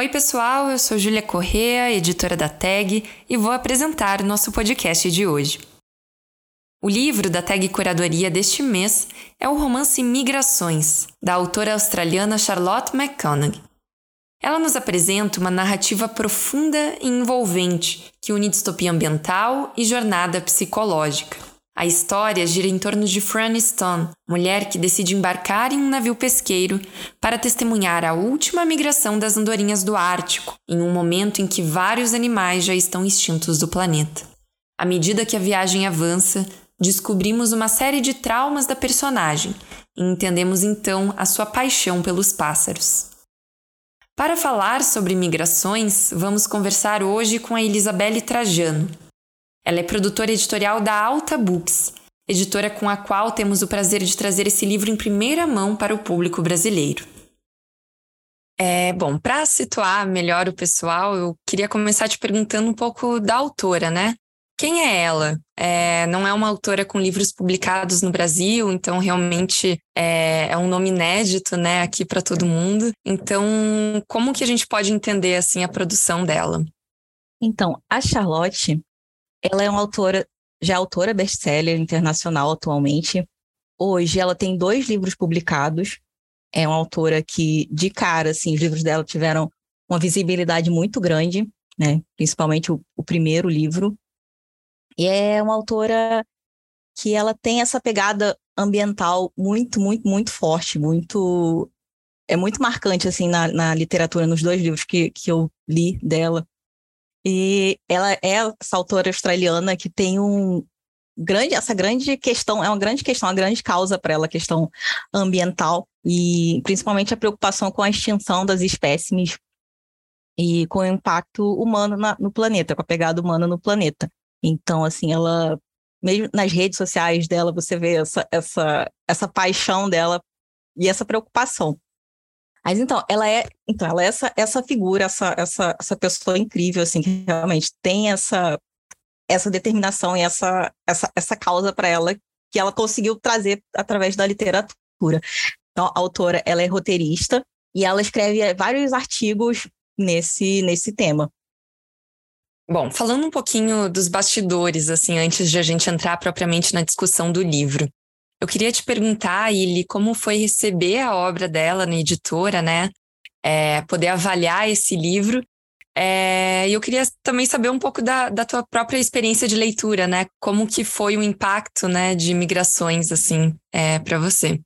Oi, pessoal, eu sou Júlia Correa, editora da TAG, e vou apresentar o nosso podcast de hoje. O livro da TAG Curadoria deste mês é o romance Migrações, da autora australiana Charlotte McConaughey. Ela nos apresenta uma narrativa profunda e envolvente que une distopia ambiental e jornada psicológica. A história gira em torno de Fran Stone, mulher que decide embarcar em um navio pesqueiro para testemunhar a última migração das andorinhas do Ártico, em um momento em que vários animais já estão extintos do planeta. À medida que a viagem avança, descobrimos uma série de traumas da personagem e entendemos então a sua paixão pelos pássaros. Para falar sobre migrações, vamos conversar hoje com a Elisabelle Trajano, ela é produtora editorial da Alta Books, editora com a qual temos o prazer de trazer esse livro em primeira mão para o público brasileiro. É, bom, para situar melhor o pessoal, eu queria começar te perguntando um pouco da autora, né? Quem é ela? É, não é uma autora com livros publicados no Brasil, então realmente é, é um nome inédito, né, aqui para todo mundo. Então, como que a gente pode entender assim a produção dela? Então, a Charlotte, ela é uma autora, já é autora best-seller internacional atualmente. Hoje ela tem dois livros publicados. É uma autora que, de cara, assim, os livros dela tiveram uma visibilidade muito grande, né? Principalmente o, o primeiro livro. E é uma autora que ela tem essa pegada ambiental muito, muito, muito forte, muito é muito marcante assim na, na literatura nos dois livros que, que eu li dela. E ela é essa autora australiana que tem um grande, essa grande questão, é uma grande questão, uma grande causa para ela, a questão ambiental e principalmente a preocupação com a extinção das espécies e com o impacto humano na, no planeta, com a pegada humana no planeta. Então, assim, ela mesmo nas redes sociais dela você vê essa, essa, essa paixão dela e essa preocupação. Mas então, ela é, então, ela é essa, essa figura, essa, essa, essa pessoa incrível, assim, que realmente tem essa, essa determinação e essa, essa, essa causa para ela que ela conseguiu trazer através da literatura. Então, a autora, ela é roteirista e ela escreve vários artigos nesse, nesse tema. Bom, falando um pouquinho dos bastidores, assim, antes de a gente entrar propriamente na discussão do livro. Eu queria te perguntar, Ili, como foi receber a obra dela na editora, né? É, poder avaliar esse livro. É, e eu queria também saber um pouco da, da tua própria experiência de leitura, né? Como que foi o impacto, né, de migrações, assim, é, para você?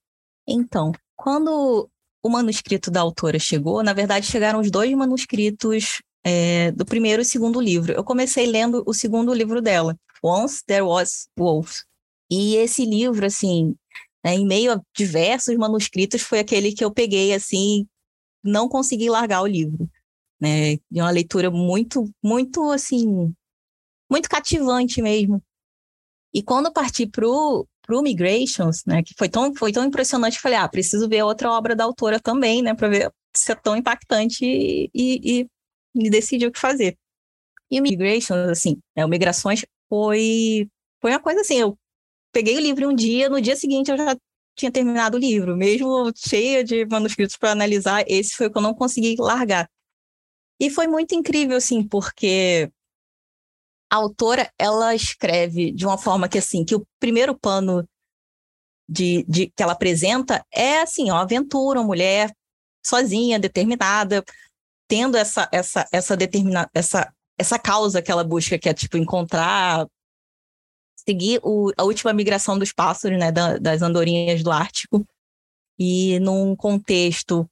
Então, quando o manuscrito da autora chegou, na verdade chegaram os dois manuscritos é, do primeiro e segundo livro. Eu comecei lendo o segundo livro dela, Once There Was Wolves. E esse livro, assim, né, em meio a diversos manuscritos, foi aquele que eu peguei, assim, não consegui largar o livro. Né? De uma leitura muito, muito, assim, muito cativante mesmo. E quando parti pro pro Migrations, né, que foi tão, foi tão impressionante, falei, ah, preciso ver outra obra da autora também, né, para ver se é tão impactante e, e, e decidir o que fazer. E o Migrations, assim, né, o Migrações foi, foi uma coisa assim, eu peguei o livro um dia, no dia seguinte eu já tinha terminado o livro, mesmo cheia de manuscritos para analisar, esse foi o que eu não consegui largar. E foi muito incrível, assim, porque a autora, ela escreve de uma forma que, assim, que o primeiro pano de, de que ela apresenta é, assim, uma aventura, uma mulher sozinha, determinada, tendo essa, essa, essa determina, essa, essa causa que ela busca, que é, tipo, encontrar seguir o, a última migração dos pássaros, né, da, das andorinhas do Ártico, e num contexto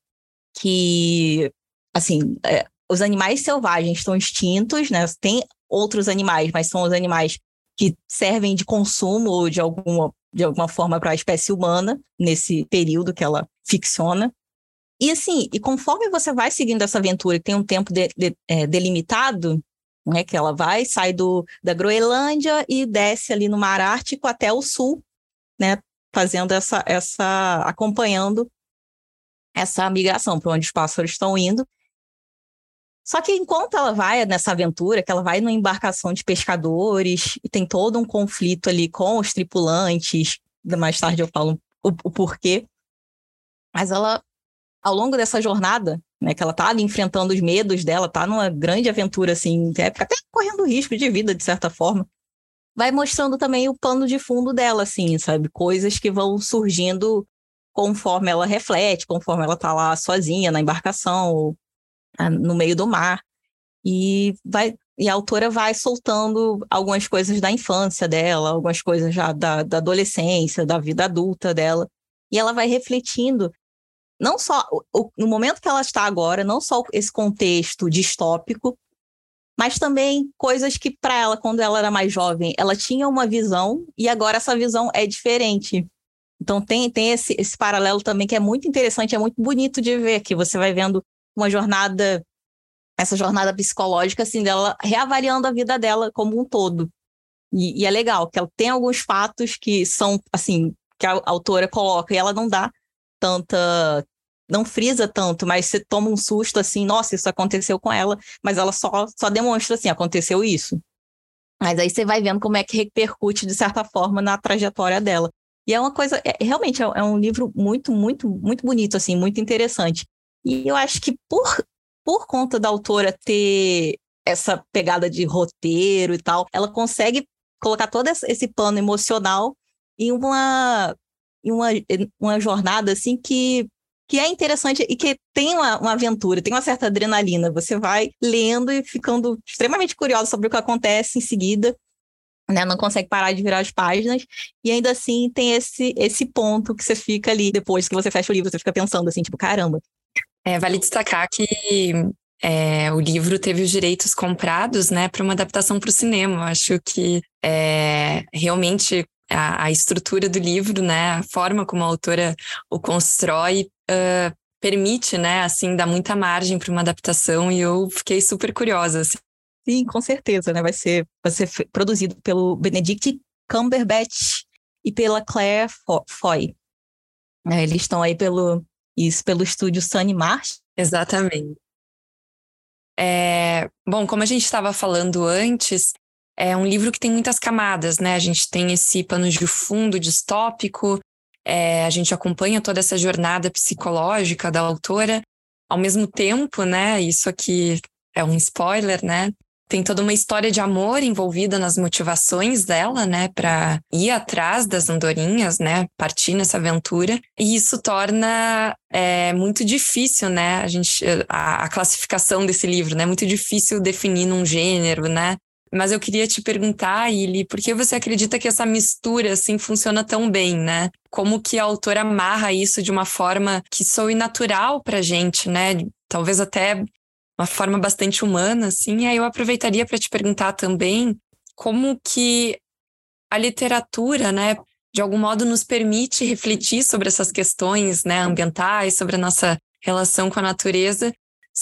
que, assim, é, os animais selvagens estão extintos, né, tem outros animais, mas são os animais que servem de consumo de alguma, de alguma forma para a espécie humana, nesse período que ela ficciona. E assim, e conforme você vai seguindo essa aventura e tem um tempo de, de, é, delimitado, né? Que ela vai, sai do, da Groenlândia e desce ali no Mar Ártico até o sul, né? Fazendo essa, essa acompanhando essa migração para onde os pássaros estão indo. Só que enquanto ela vai nessa aventura, que ela vai numa embarcação de pescadores e tem todo um conflito ali com os tripulantes, mais tarde eu falo o, o porquê, mas ela, ao longo dessa jornada, né, que ela tá ali enfrentando os medos dela, tá numa grande aventura, assim, até correndo risco de vida, de certa forma, vai mostrando também o pano de fundo dela, assim, sabe? Coisas que vão surgindo conforme ela reflete, conforme ela tá lá sozinha na embarcação, ou, ah, no meio do mar. E vai e a autora vai soltando algumas coisas da infância dela, algumas coisas já da, da adolescência, da vida adulta dela. E ela vai refletindo não só o, no momento que ela está agora, não só esse contexto distópico, mas também coisas que para ela, quando ela era mais jovem, ela tinha uma visão e agora essa visão é diferente. Então tem, tem esse, esse paralelo também que é muito interessante, é muito bonito de ver, que você vai vendo uma jornada, essa jornada psicológica, assim, dela reavaliando a vida dela como um todo. E, e é legal, que ela tem alguns fatos que são, assim, que a autora coloca e ela não dá tanta não frisa tanto, mas você toma um susto assim, nossa, isso aconteceu com ela, mas ela só, só demonstra assim, aconteceu isso. Mas aí você vai vendo como é que repercute, de certa forma, na trajetória dela. E é uma coisa, é, realmente é, é um livro muito, muito, muito bonito, assim, muito interessante. E eu acho que por, por conta da autora ter essa pegada de roteiro e tal, ela consegue colocar todo esse pano emocional em uma, em uma, uma jornada assim que que é interessante e que tem uma, uma, aventura, tem uma certa adrenalina. Você vai lendo e ficando extremamente curioso sobre o que acontece em seguida. Né, não consegue parar de virar as páginas, e ainda assim tem esse, esse ponto que você fica ali, depois que você fecha o livro, você fica pensando assim, tipo, caramba. É, vale destacar que é, o livro teve os direitos comprados, né, para uma adaptação para o cinema. Acho que é, realmente a, a, estrutura do livro, né, a forma como a autora o constrói, uh, permite, né, assim, dar muita margem para uma adaptação e eu fiquei super curiosa. Assim. Sim, com certeza, né? Vai ser, vai ser produzido pelo Benedict Cumberbatch e pela Claire Foy. É, eles estão aí pelo isso pelo estúdio Sunny Marsh. Exatamente. É, bom, como a gente estava falando antes, é um livro que tem muitas camadas, né? A gente tem esse pano de fundo distópico, é, a gente acompanha toda essa jornada psicológica da autora. Ao mesmo tempo, né? Isso aqui é um spoiler, né? Tem toda uma história de amor envolvida nas motivações dela, né, para ir atrás das andorinhas, né, partir nessa aventura. E isso torna é, muito difícil, né, a gente a, a classificação desse livro, né, muito difícil definir num gênero, né, mas eu queria te perguntar, Ili, por que você acredita que essa mistura assim funciona tão bem, né? Como que a autora amarra isso de uma forma que soe natural pra gente, né? Talvez até uma forma bastante humana, assim. E aí eu aproveitaria para te perguntar também como que a literatura, né, de algum modo nos permite refletir sobre essas questões, né, ambientais, sobre a nossa relação com a natureza,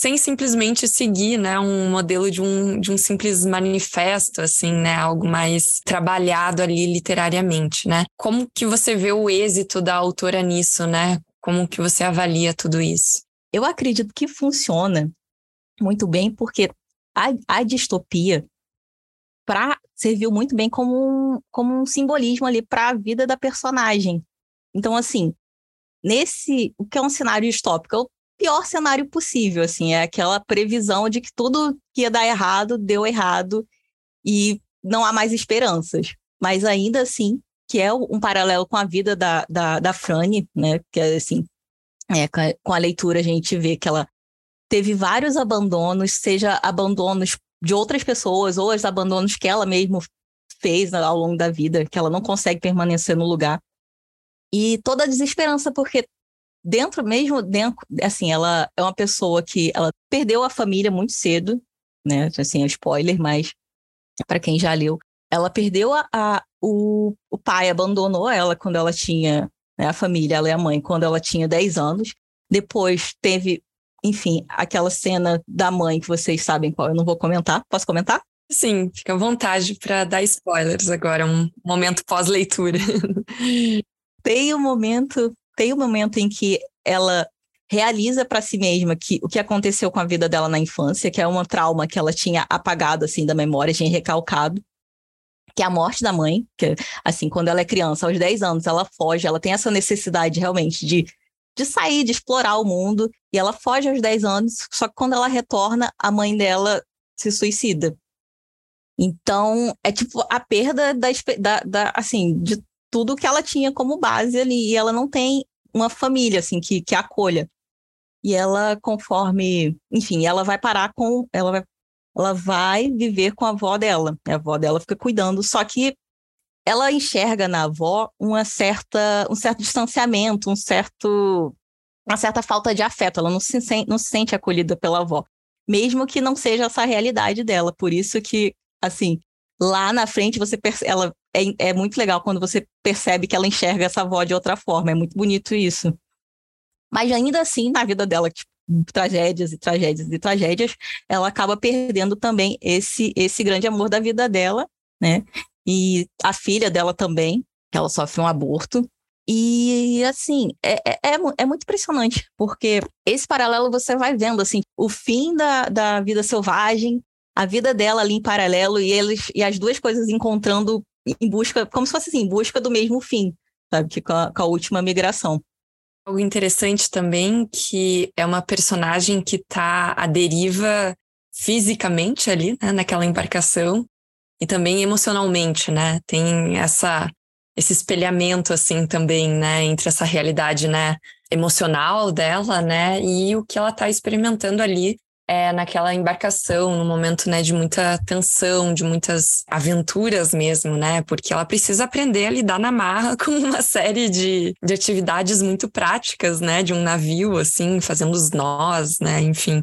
sem simplesmente seguir, né, um modelo de um, de um simples manifesto, assim, né, algo mais trabalhado ali literariamente, né? Como que você vê o êxito da autora nisso, né? Como que você avalia tudo isso? Eu acredito que funciona muito bem porque a, a distopia pra, serviu muito bem como um, como um simbolismo ali para a vida da personagem. Então, assim, nesse o que é um cenário distópico? Pior cenário possível, assim, é aquela previsão de que tudo que ia dar errado, deu errado e não há mais esperanças. Mas ainda assim, que é um paralelo com a vida da, da, da Franny, né, que é assim, é, com a leitura a gente vê que ela teve vários abandonos, seja abandonos de outras pessoas ou os abandonos que ela mesma fez ao longo da vida, que ela não consegue permanecer no lugar. E toda a desesperança, porque dentro mesmo dentro assim ela é uma pessoa que ela perdeu a família muito cedo né assim é spoiler mas para quem já leu ela perdeu a, a, o, o pai abandonou ela quando ela tinha né, a família ela é a mãe quando ela tinha 10 anos depois teve enfim aquela cena da mãe que vocês sabem qual eu não vou comentar posso comentar Sim, fica à vontade para dar spoilers agora, um momento pós-leitura. Tem um momento, tem um momento em que ela realiza para si mesma que o que aconteceu com a vida dela na infância, que é uma trauma que ela tinha apagado assim da memória, tinha recalcado, que é a morte da mãe, que assim, quando ela é criança, aos 10 anos, ela foge, ela tem essa necessidade realmente de de sair, de explorar o mundo, e ela foge aos 10 anos, só que quando ela retorna, a mãe dela se suicida. Então, é tipo a perda da, da, da assim, de tudo que ela tinha como base ali, e ela não tem uma família, assim, que, que acolha. E ela, conforme, enfim, ela vai parar com, ela vai, ela vai viver com a avó dela. A avó dela fica cuidando, só que ela enxerga na avó uma certa, um certo distanciamento, um certo, uma certa falta de afeto. Ela não se, sente, não se sente acolhida pela avó, mesmo que não seja essa a realidade dela. Por isso que, assim, lá na frente você percebe, ela é, é muito legal quando você percebe que ela enxerga essa avó de outra forma. É muito bonito isso. Mas ainda assim, na vida dela, tipo, tragédias e tragédias e tragédias, ela acaba perdendo também esse esse grande amor da vida dela, né? E a filha dela também, que ela sofre um aborto. E, assim, é, é, é, é muito impressionante, porque esse paralelo você vai vendo, assim, o fim da, da vida selvagem, a vida dela ali em paralelo, e, eles, e as duas coisas encontrando em busca, como se fosse assim, em busca do mesmo fim, sabe? Que com a, com a última migração. Algo interessante também que é uma personagem que está à deriva fisicamente ali, né, naquela embarcação, e também emocionalmente, né? Tem essa esse espelhamento assim também, né, entre essa realidade, né, emocional dela, né, e o que ela está experimentando ali é naquela embarcação, num momento, né, de muita tensão, de muitas aventuras mesmo, né, porque ela precisa aprender a lidar na marra com uma série de, de atividades muito práticas, né, de um navio, assim, fazendo os nós, né, enfim.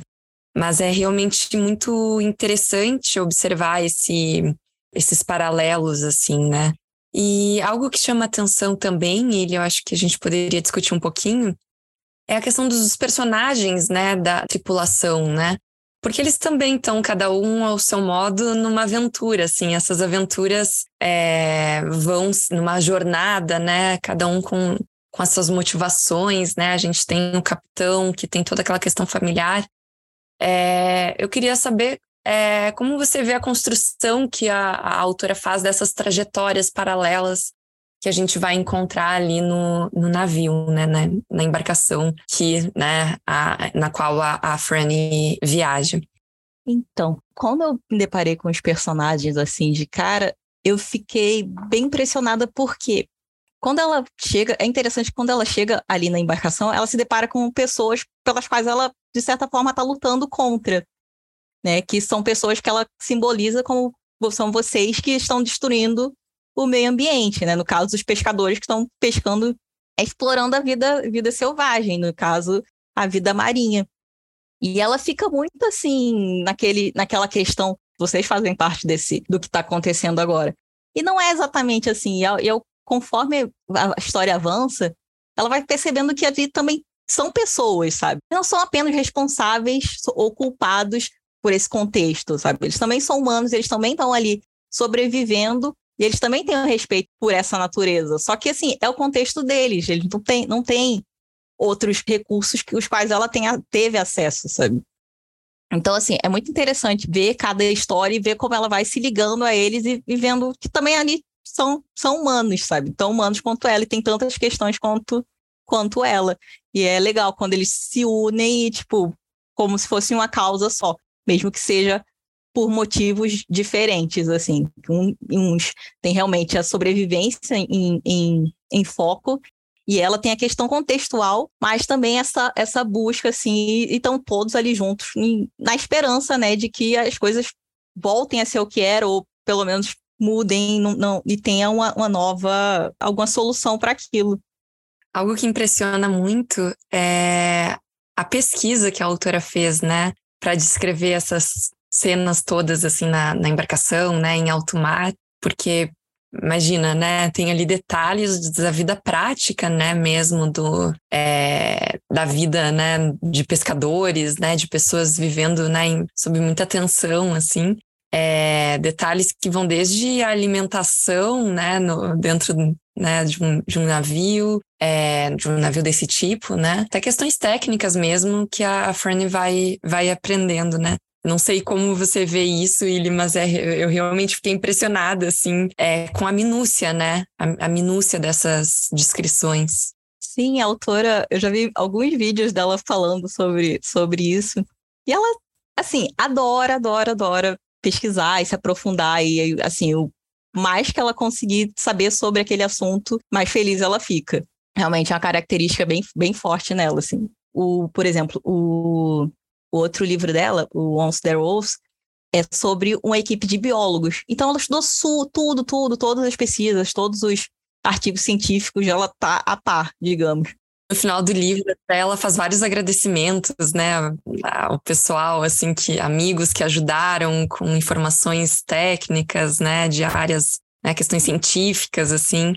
Mas é realmente muito interessante observar esse esses paralelos, assim, né? E algo que chama atenção também, e eu acho que a gente poderia discutir um pouquinho, é a questão dos personagens, né, da tripulação, né? Porque eles também estão, cada um ao seu modo, numa aventura, assim. Essas aventuras é, vão numa jornada, né? Cada um com, com as suas motivações, né? A gente tem o capitão que tem toda aquela questão familiar. É, eu queria saber é, como você vê a construção que a, a, autora faz dessas trajetórias paralelas que a gente vai encontrar ali no, no navio, né, na, na, embarcação que, né, a, na qual a, a Franny viaja? Então, quando eu me deparei com os personagens assim de cara, eu fiquei bem impressionada porque quando ela chega, é interessante quando ela chega ali na embarcação, ela se depara com pessoas pelas quais ela, de certa forma, está lutando contra né? Que são pessoas que ela simboliza como são vocês que estão destruindo o meio ambiente, né? No caso, os pescadores que estão pescando, explorando a vida, vida selvagem, no caso, a vida marinha. E ela fica muito assim, naquele, naquela questão, vocês fazem parte desse, do que está acontecendo agora. E não é exatamente assim. E eu, conforme a história avança, ela vai percebendo que ali também são pessoas, sabe? Não são apenas responsáveis ou culpados por esse contexto, sabe? Eles também são humanos, eles também estão ali sobrevivendo e eles também têm um respeito por essa natureza. Só que, assim, é o contexto deles, eles não têm, não têm outros recursos que os quais ela tenha, teve acesso, sabe? Então, assim, é muito interessante ver cada história e ver como ela vai se ligando a eles e, e vendo que também ali são, são humanos, sabe? Tão humanos quanto ela e tem tantas questões quanto, quanto ela. E é legal quando eles se unem e, tipo, como se fosse uma causa só mesmo que seja por motivos diferentes, assim. Um, uns tem realmente a sobrevivência em, em, em foco e ela tem a questão contextual, mas também essa, essa busca, assim, e estão todos ali juntos em, na esperança, né, de que as coisas voltem a ser o que era, ou pelo menos mudem não, não, e tenha uma, uma nova, alguma solução para aquilo. Algo que impressiona muito é a pesquisa que a autora fez, né? para descrever essas cenas todas assim na, na embarcação, né, em alto mar, porque imagina, né? Tem ali detalhes da vida prática, né? Mesmo do é, da vida, né? De pescadores, né? De pessoas vivendo, né? Em, sob muita tensão, assim. É, detalhes que vão desde a alimentação, né, no, dentro né, de, um, de um navio, é, de um navio desse tipo, né, até questões técnicas mesmo que a, Fernie vai, vai aprendendo, né. Não sei como você vê isso, Ili, mas é, eu realmente fiquei impressionada, assim, é, com a minúcia, né, a, a minúcia dessas descrições. Sim, a autora, eu já vi alguns vídeos dela falando sobre, sobre isso. E ela, assim, adora, adora, adora pesquisar e se aprofundar. E, assim, o mais que ela conseguir saber sobre aquele assunto, mais feliz ela fica. Realmente é uma característica bem, bem forte nela, assim. O, por exemplo, o, o outro livro dela, o Once There Was, é sobre uma equipe de biólogos. Então ela estudou tudo, tudo, todas as pesquisas, todos os artigos científicos, ela tá a par, digamos. No final do livro, ela faz vários agradecimentos, né, ao pessoal, assim, que amigos que ajudaram com informações técnicas, né, de áreas, né, questões científicas, assim.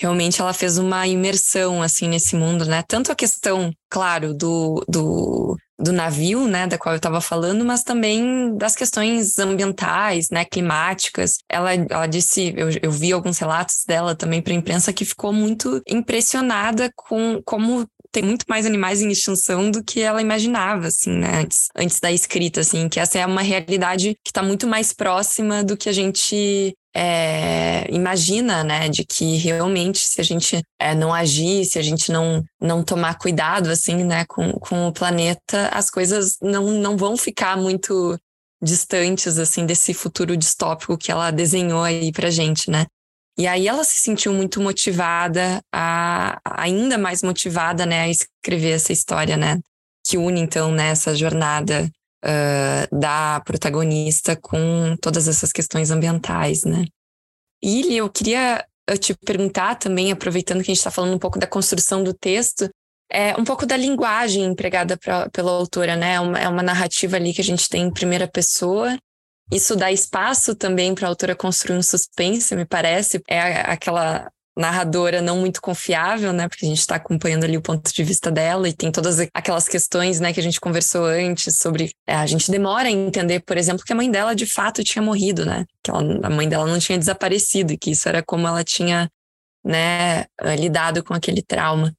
Realmente ela fez uma imersão, assim, nesse mundo, né? Tanto a questão, claro, do, do do navio, né, da qual eu estava falando, mas também das questões ambientais, né, climáticas. Ela, ela disse, eu, eu vi alguns relatos dela também para a imprensa que ficou muito impressionada com como tem muito mais animais em extinção do que ela imaginava, assim, né, antes, antes da escrita, assim, que essa é uma realidade que está muito mais próxima do que a gente é, imagina, né, de que realmente se a gente é, não agir, se a gente não, não tomar cuidado, assim, né, com, com o planeta, as coisas não, não vão ficar muito distantes, assim, desse futuro distópico que ela desenhou aí pra gente, né. E aí ela se sentiu muito motivada, a, ainda mais motivada, né, a escrever essa história, né, que une, então, né, essa jornada uh, da protagonista com todas essas questões ambientais, né. E eu queria te perguntar também, aproveitando que a gente está falando um pouco da construção do texto, é um pouco da linguagem empregada pra, pela autora, né? É uma, é uma narrativa ali que a gente tem em primeira pessoa. Isso dá espaço também para a autora construir um suspense, me parece. É aquela narradora não muito confiável, né? Porque a gente está acompanhando ali o ponto de vista dela e tem todas aquelas questões, né, que a gente conversou antes sobre. É, a gente demora a entender, por exemplo, que a mãe dela de fato tinha morrido, né? Que ela, a mãe dela não tinha desaparecido, e que isso era como ela tinha, né, lidado com aquele trauma.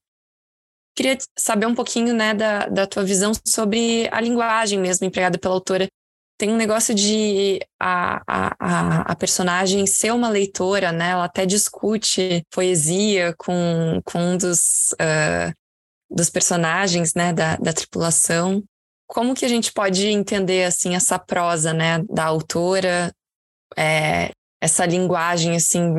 Queria saber um pouquinho, né, da, da tua visão sobre a linguagem mesmo empregada pela autora tem um negócio de a, a, a, personagem ser uma leitora, né? Ela até discute poesia com, com um dos, uh, dos personagens, né? Da, da tripulação. Como que a gente pode entender, assim, essa prosa, né? Da autora, é, essa linguagem, assim,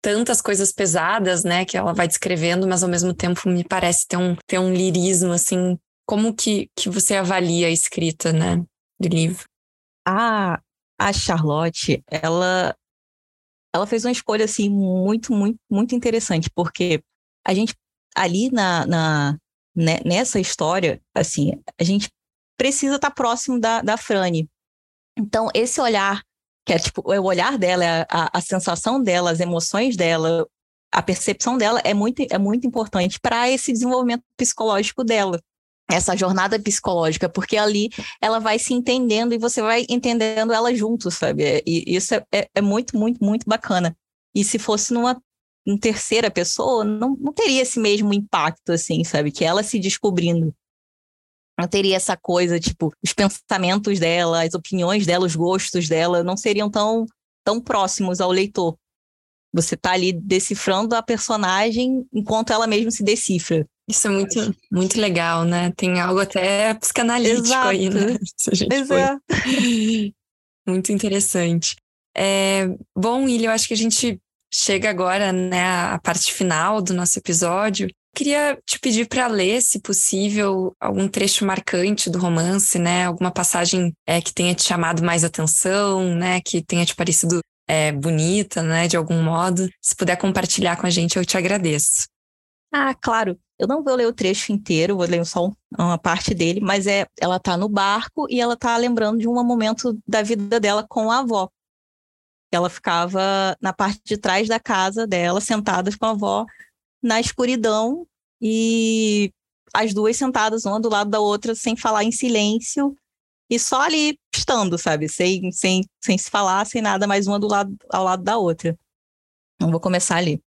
tantas coisas pesadas, né? Que ela vai descrevendo, mas ao mesmo tempo me parece ter um, ter um lirismo, assim. Como que, que você avalia a escrita, né? Do livro? A, a Charlotte, ela, ela fez uma escolha assim muito, muito, muito interessante, porque a gente ali na, na né, nessa história, assim, a gente precisa estar próximo da, da Frane. Então, esse olhar, que é tipo, o olhar dela, é a, a sensação dela, as emoções dela, a percepção dela é muito, é muito importante para esse desenvolvimento psicológico dela essa jornada psicológica, porque ali ela vai se entendendo e você vai entendendo ela junto, sabe? E isso é, é, é muito, muito, muito bacana. E se fosse numa em terceira pessoa, não, não teria esse mesmo impacto, assim, sabe? Que ela se descobrindo. Não teria essa coisa, tipo, os pensamentos dela, as opiniões dela, os gostos dela, não seriam tão, tão próximos ao leitor. Você tá ali decifrando a personagem enquanto ela mesma se decifra. Isso é muito, muito legal, né? Tem algo até psicanalítico Exato. aí, né? Pois é. Muito interessante. É, bom, Ilha, eu acho que a gente chega agora, né, à parte final do nosso episódio. Queria te pedir para ler, se possível, algum trecho marcante do romance, né? Alguma passagem é, que tenha te chamado mais atenção, né? Que tenha te parecido é, bonita, né? De algum modo. Se puder compartilhar com a gente, eu te agradeço. Ah, claro. Eu não vou ler o trecho inteiro, vou ler só uma parte dele, mas é ela tá no barco e ela tá lembrando de um momento da vida dela com a avó. Ela ficava na parte de trás da casa dela, sentadas com a avó, na escuridão, e as duas sentadas uma do lado da outra, sem falar em silêncio, e só ali estando, sabe? Sem, sem, sem se falar, sem nada, mais uma do lado, ao lado da outra. Então, vou começar ali.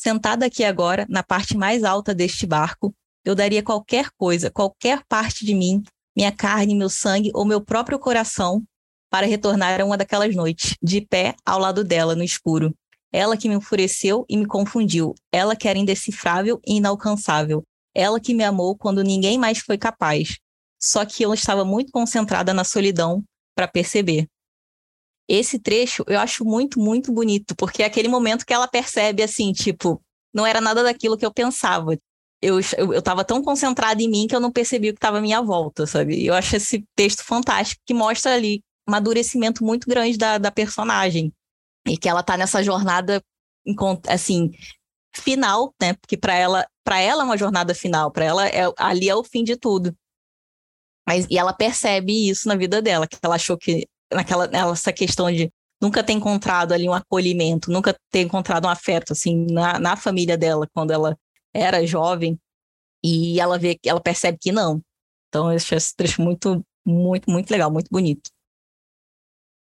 Sentada aqui agora, na parte mais alta deste barco, eu daria qualquer coisa, qualquer parte de mim, minha carne, meu sangue ou meu próprio coração, para retornar a uma daquelas noites, de pé ao lado dela, no escuro. Ela que me enfureceu e me confundiu, ela que era indecifrável e inalcançável, ela que me amou quando ninguém mais foi capaz. Só que eu estava muito concentrada na solidão para perceber. Esse trecho eu acho muito, muito bonito, porque é aquele momento que ela percebe assim, tipo, não era nada daquilo que eu pensava. Eu, eu, eu tava tão concentrada em mim que eu não percebi o que estava à minha volta, sabe? Eu acho esse texto fantástico, que mostra ali um amadurecimento muito grande da, da personagem. E que ela tá nessa jornada, assim, final, né? Porque para ela, para ela é uma jornada final, para ela é, ali é o fim de tudo. Mas, e ela percebe isso na vida dela, que ela achou que naquela nessa questão de nunca ter encontrado ali um acolhimento, nunca ter encontrado um afeto assim na, na família dela quando ela era jovem, e ela vê ela percebe que não. Então eu achei esse trecho muito, muito, muito legal, muito bonito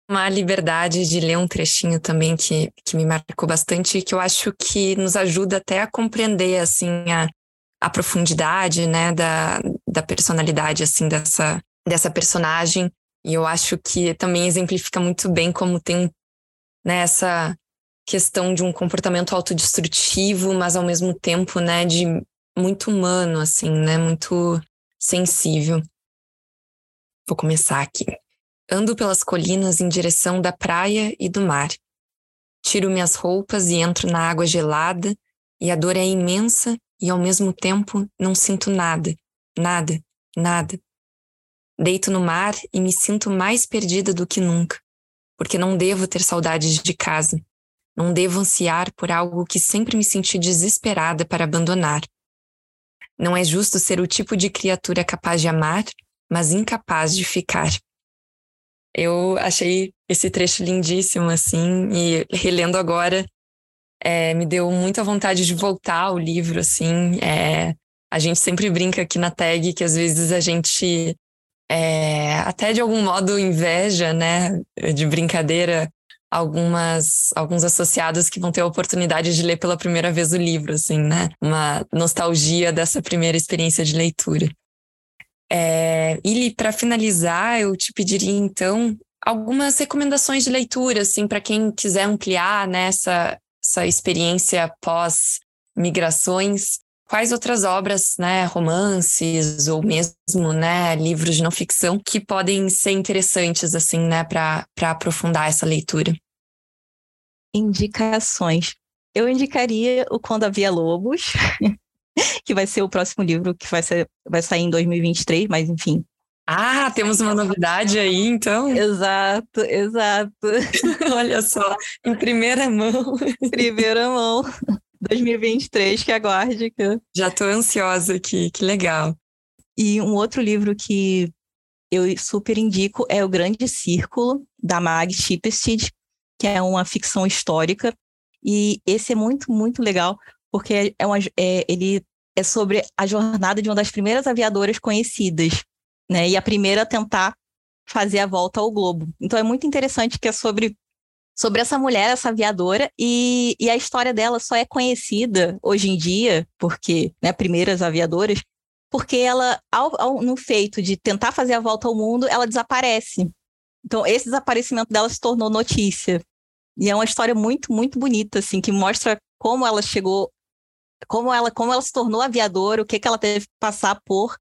uma liberdade de ler um trechinho também que, que me marcou bastante, que eu acho que nos ajuda até a compreender, assim, a, a profundidade, né, da, da personalidade, assim, dessa, dessa personagem. E eu acho que também exemplifica muito bem como tem né, essa questão de um comportamento autodestrutivo, mas ao mesmo tempo, né, de muito humano, assim, né, muito sensível. Vou começar aqui. Ando pelas colinas em direção da praia e do mar. Tiro minhas roupas e entro na água gelada, e a dor é imensa e ao mesmo tempo não sinto nada, nada, nada. Deito no mar e me sinto mais perdida do que nunca, porque não devo ter saudades de casa. Não devo ansiar por algo que sempre me senti desesperada para abandonar. Não é justo ser o tipo de criatura capaz de amar, mas incapaz de ficar. Eu achei esse trecho lindíssimo, assim, e relendo agora, é, me deu muita vontade de voltar ao livro, assim. É, a gente sempre brinca aqui na tag que às vezes a gente é, até de algum modo inveja, né, de brincadeira, algumas alguns associados que vão ter a oportunidade de ler pela primeira vez o livro, assim, né? Uma nostalgia dessa primeira experiência de leitura. É, e para finalizar, eu te pediria então algumas recomendações de leitura, assim, para quem quiser ampliar nessa né, essa experiência pós migrações. Quais outras obras, né, romances ou mesmo, né, livros de não ficção que podem ser interessantes assim, né, para aprofundar essa leitura? Indicações. Eu indicaria o Quando Havia Lobos, que vai ser o próximo livro que vai, ser, vai sair em 2023, mas enfim. Ah, temos uma novidade aí, então? Exato, exato. Olha só, em primeira mão. primeira mão. 2023, que aguarde. Que... Já estou ansiosa aqui, que legal. E um outro livro que eu super indico é O Grande Círculo, da Mag Chipstead, que é uma ficção histórica. E esse é muito, muito legal, porque é uma, é, ele é sobre a jornada de uma das primeiras aviadoras conhecidas, né? E a primeira a tentar fazer a volta ao globo. Então é muito interessante que é sobre sobre essa mulher, essa aviadora, e, e a história dela só é conhecida hoje em dia, porque, né, primeiras aviadoras, porque ela, ao, ao, no feito de tentar fazer a volta ao mundo, ela desaparece. Então, esse desaparecimento dela se tornou notícia. E é uma história muito, muito bonita, assim, que mostra como ela chegou como ela, como ela se tornou aviadora, o que, que ela teve que passar por,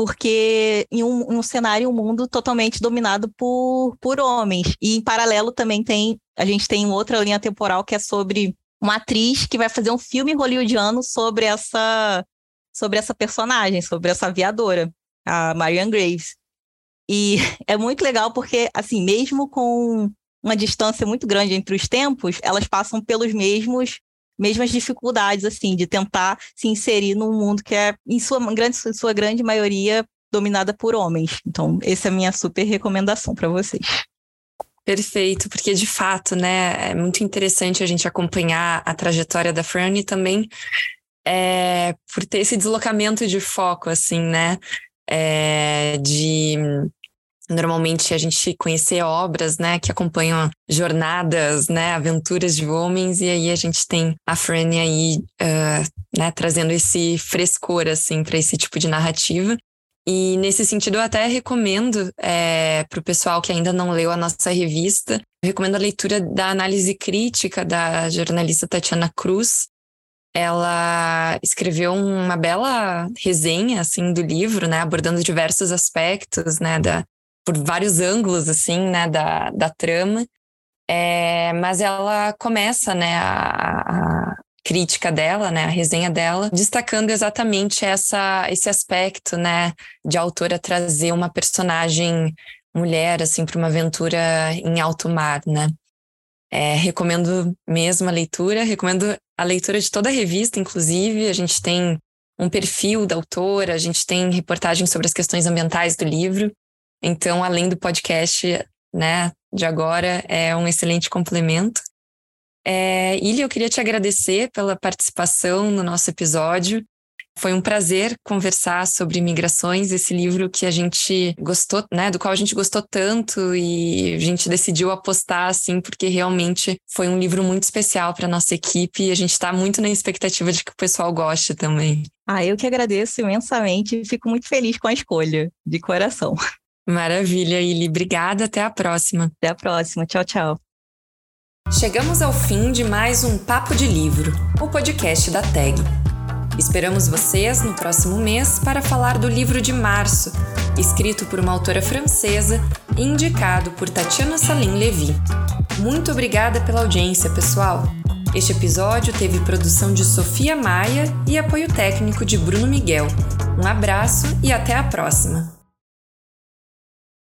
porque em um, em um cenário, um mundo totalmente dominado por, por homens. E em paralelo também tem, a gente tem outra linha temporal que é sobre uma atriz que vai fazer um filme hollywoodiano sobre essa, sobre essa personagem, sobre essa aviadora, a Marianne Graves. E é muito legal porque, assim, mesmo com uma distância muito grande entre os tempos, elas passam pelos mesmos mesmas dificuldades, assim, de tentar se inserir num mundo que é, em sua grande, sua grande maioria, dominada por homens. Então, essa é a minha super recomendação para vocês. Perfeito, porque de fato, né, é muito interessante a gente acompanhar a trajetória da Fran também é, por ter esse deslocamento de foco, assim, né, é, de normalmente a gente conhecer obras, né, que acompanham jornadas, né, aventuras de homens, e aí a gente tem a Franny aí, uh, né, trazendo esse frescor, assim, para esse tipo de narrativa. E nesse sentido, eu até recomendo é, para o pessoal que ainda não leu a nossa revista, recomendo a leitura da análise crítica da jornalista Tatiana Cruz. Ela escreveu uma bela resenha assim do livro, né, abordando diversos aspectos, né, da, por vários ângulos assim, né, da, da trama. É, mas ela começa, né, a, a, crítica dela, né, a resenha dela, destacando exatamente essa, esse aspecto, né, de a autora trazer uma personagem mulher, assim, para uma aventura em alto mar, né. É, recomendo mesmo a leitura, recomendo a leitura de toda a revista, inclusive, a gente tem um perfil da autora, a gente tem reportagens sobre as questões ambientais do livro, então, além do podcast, né, de agora, é um excelente complemento. É, Ilha, eu queria te agradecer pela participação no nosso episódio. Foi um prazer conversar sobre migrações, esse livro que a gente gostou, né, do qual a gente gostou tanto e a gente decidiu apostar assim, porque realmente foi um livro muito especial para nossa equipe e a gente está muito na expectativa de que o pessoal goste também. Ah, eu que agradeço imensamente e fico muito feliz com a escolha, de coração. Maravilha, Ili. Obrigada. Até a próxima. Até a próxima. Tchau, tchau. Chegamos ao fim de mais um Papo de Livro, o podcast da TAG. Esperamos vocês no próximo mês para falar do livro de março, escrito por uma autora francesa e indicado por Tatiana Salim Levy. Muito obrigada pela audiência, pessoal! Este episódio teve produção de Sofia Maia e apoio técnico de Bruno Miguel. Um abraço e até a próxima!